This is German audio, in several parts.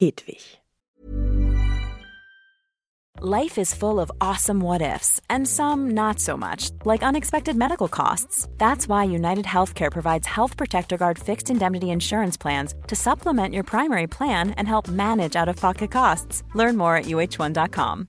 Hedwig. Life is full of awesome what ifs, and some not so much, like unexpected medical costs. That's why United Healthcare provides Health Protector Guard fixed indemnity insurance plans to supplement your primary plan and help manage out of pocket costs. Learn more at uh1.com.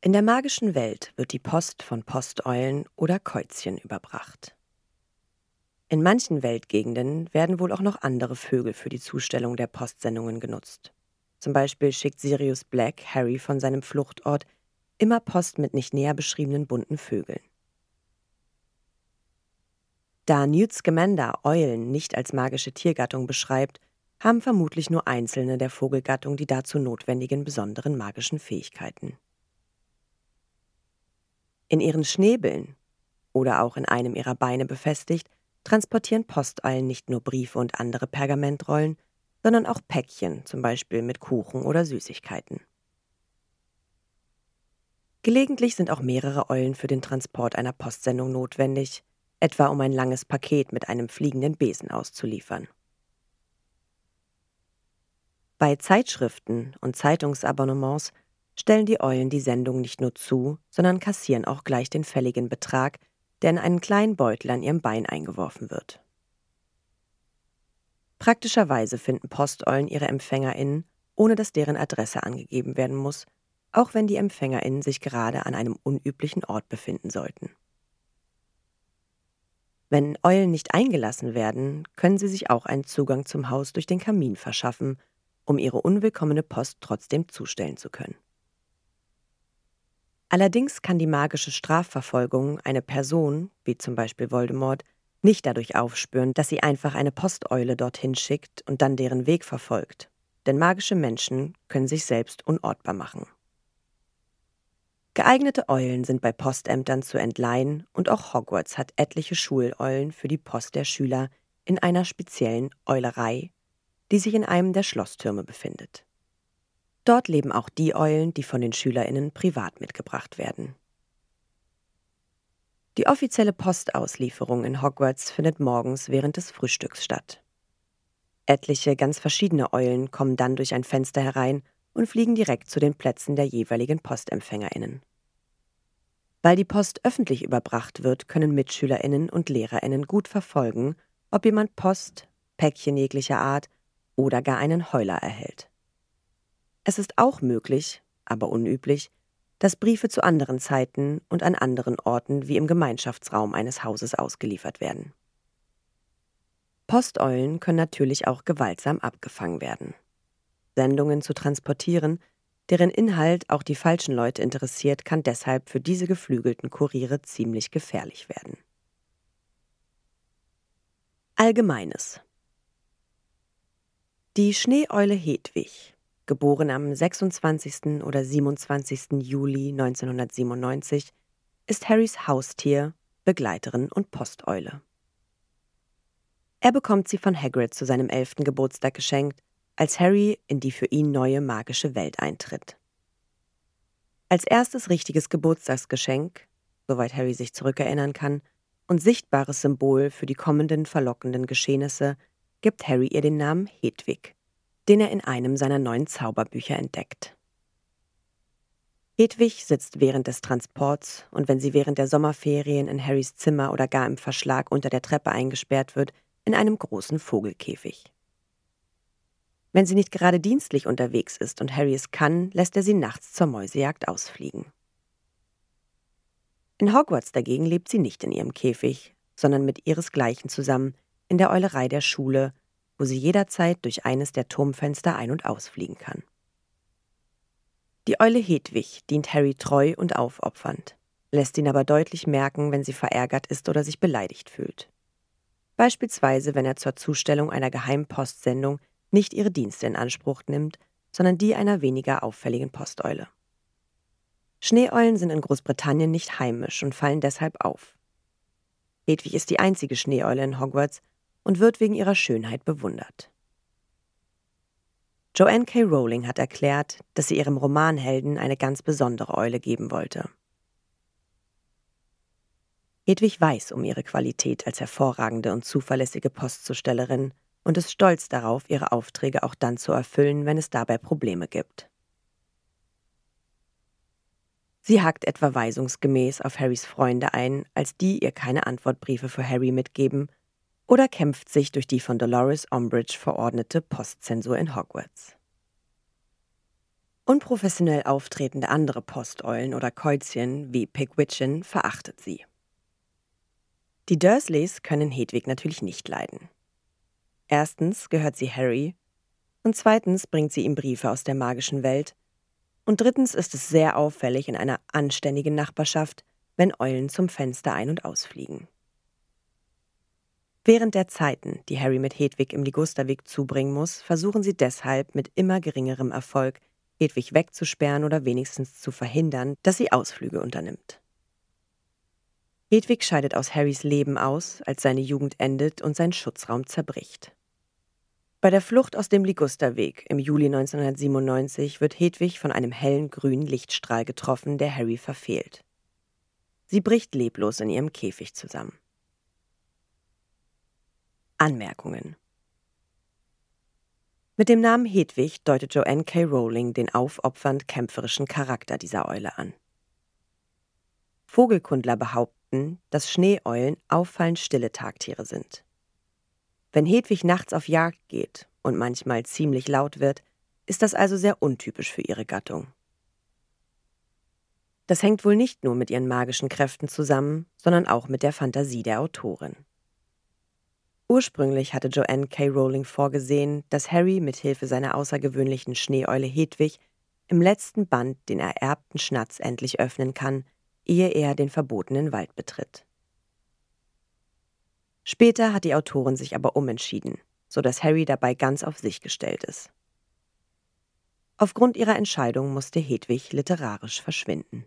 In der magischen Welt wird die Post von Posteulen oder Käuzchen überbracht. In manchen Weltgegenden werden wohl auch noch andere Vögel für die Zustellung der Postsendungen genutzt. Zum Beispiel schickt Sirius Black Harry von seinem Fluchtort immer Post mit nicht näher beschriebenen bunten Vögeln. Da Newt Scamander Eulen nicht als magische Tiergattung beschreibt, haben vermutlich nur einzelne der Vogelgattung die dazu notwendigen besonderen magischen Fähigkeiten. In ihren Schnäbeln oder auch in einem ihrer Beine befestigt, transportieren Posteilen nicht nur Briefe und andere Pergamentrollen, sondern auch Päckchen, zum Beispiel mit Kuchen oder Süßigkeiten. Gelegentlich sind auch mehrere Eulen für den Transport einer Postsendung notwendig, etwa um ein langes Paket mit einem fliegenden Besen auszuliefern. Bei Zeitschriften und Zeitungsabonnements stellen die Eulen die Sendung nicht nur zu, sondern kassieren auch gleich den fälligen Betrag, der in einen kleinen Beutel an ihrem Bein eingeworfen wird. Praktischerweise finden Posteulen ihre EmpfängerInnen, ohne dass deren Adresse angegeben werden muss, auch wenn die EmpfängerInnen sich gerade an einem unüblichen Ort befinden sollten. Wenn Eulen nicht eingelassen werden, können sie sich auch einen Zugang zum Haus durch den Kamin verschaffen, um ihre unwillkommene Post trotzdem zustellen zu können. Allerdings kann die magische Strafverfolgung eine Person, wie zum Beispiel Voldemort, nicht dadurch aufspüren, dass sie einfach eine Posteule dorthin schickt und dann deren Weg verfolgt, denn magische Menschen können sich selbst unortbar machen. Geeignete Eulen sind bei Postämtern zu entleihen und auch Hogwarts hat etliche Schuleulen für die Post der Schüler in einer speziellen Eulerei, die sich in einem der Schlosstürme befindet. Dort leben auch die Eulen, die von den SchülerInnen privat mitgebracht werden. Die offizielle Postauslieferung in Hogwarts findet morgens während des Frühstücks statt. Etliche ganz verschiedene Eulen kommen dann durch ein Fenster herein und fliegen direkt zu den Plätzen der jeweiligen PostempfängerInnen. Weil die Post öffentlich überbracht wird, können MitschülerInnen und LehrerInnen gut verfolgen, ob jemand Post, Päckchen jeglicher Art oder gar einen Heuler erhält. Es ist auch möglich, aber unüblich, dass Briefe zu anderen Zeiten und an anderen Orten wie im Gemeinschaftsraum eines Hauses ausgeliefert werden. Posteulen können natürlich auch gewaltsam abgefangen werden. Sendungen zu transportieren, deren Inhalt auch die falschen Leute interessiert, kann deshalb für diese geflügelten Kuriere ziemlich gefährlich werden. Allgemeines Die Schneeeule Hedwig geboren am 26. oder 27. Juli 1997, ist Harrys Haustier, Begleiterin und Posteule. Er bekommt sie von Hagrid zu seinem elften Geburtstag geschenkt, als Harry in die für ihn neue magische Welt eintritt. Als erstes richtiges Geburtstagsgeschenk, soweit Harry sich zurückerinnern kann, und sichtbares Symbol für die kommenden verlockenden Geschehnisse, gibt Harry ihr den Namen Hedwig den er in einem seiner neuen Zauberbücher entdeckt. Hedwig sitzt während des Transports und wenn sie während der Sommerferien in Harrys Zimmer oder gar im Verschlag unter der Treppe eingesperrt wird, in einem großen Vogelkäfig. Wenn sie nicht gerade dienstlich unterwegs ist und Harry es kann, lässt er sie nachts zur Mäusejagd ausfliegen. In Hogwarts dagegen lebt sie nicht in ihrem Käfig, sondern mit ihresgleichen zusammen in der Eulerei der Schule wo sie jederzeit durch eines der Turmfenster ein- und ausfliegen kann. Die Eule Hedwig dient Harry treu und aufopfernd, lässt ihn aber deutlich merken, wenn sie verärgert ist oder sich beleidigt fühlt. Beispielsweise, wenn er zur Zustellung einer Geheimpostsendung nicht ihre Dienste in Anspruch nimmt, sondern die einer weniger auffälligen Posteule. Schneeeulen sind in Großbritannien nicht heimisch und fallen deshalb auf. Hedwig ist die einzige Schneeeule in Hogwarts und wird wegen ihrer Schönheit bewundert. Joanne K. Rowling hat erklärt, dass sie ihrem Romanhelden eine ganz besondere Eule geben wollte. Hedwig weiß um ihre Qualität als hervorragende und zuverlässige Postzustellerin und ist stolz darauf, ihre Aufträge auch dann zu erfüllen, wenn es dabei Probleme gibt. Sie hakt etwa weisungsgemäß auf Harrys Freunde ein, als die ihr keine Antwortbriefe für Harry mitgeben, oder kämpft sich durch die von Dolores Umbridge verordnete Postzensur in Hogwarts. Unprofessionell auftretende andere Posteulen oder Käuzchen wie Pigwidgeon verachtet sie. Die Dursleys können Hedwig natürlich nicht leiden. Erstens gehört sie Harry und zweitens bringt sie ihm Briefe aus der magischen Welt und drittens ist es sehr auffällig in einer anständigen Nachbarschaft, wenn Eulen zum Fenster ein- und ausfliegen. Während der Zeiten, die Harry mit Hedwig im Ligusterweg zubringen muss, versuchen sie deshalb mit immer geringerem Erfolg, Hedwig wegzusperren oder wenigstens zu verhindern, dass sie Ausflüge unternimmt. Hedwig scheidet aus Harrys Leben aus, als seine Jugend endet und sein Schutzraum zerbricht. Bei der Flucht aus dem Ligusterweg im Juli 1997 wird Hedwig von einem hellen grünen Lichtstrahl getroffen, der Harry verfehlt. Sie bricht leblos in ihrem Käfig zusammen. Anmerkungen Mit dem Namen Hedwig deutet Joanne K. Rowling den aufopfernd kämpferischen Charakter dieser Eule an. Vogelkundler behaupten, dass Schneeeulen auffallend stille Tagtiere sind. Wenn Hedwig nachts auf Jagd geht und manchmal ziemlich laut wird, ist das also sehr untypisch für ihre Gattung. Das hängt wohl nicht nur mit ihren magischen Kräften zusammen, sondern auch mit der Fantasie der Autorin. Ursprünglich hatte Joanne K. Rowling vorgesehen, dass Harry mit Hilfe seiner außergewöhnlichen Schneeeule Hedwig im letzten Band den ererbten Schnatz endlich öffnen kann, ehe er den verbotenen Wald betritt. Später hat die Autorin sich aber umentschieden, so dass Harry dabei ganz auf sich gestellt ist. Aufgrund ihrer Entscheidung musste Hedwig literarisch verschwinden.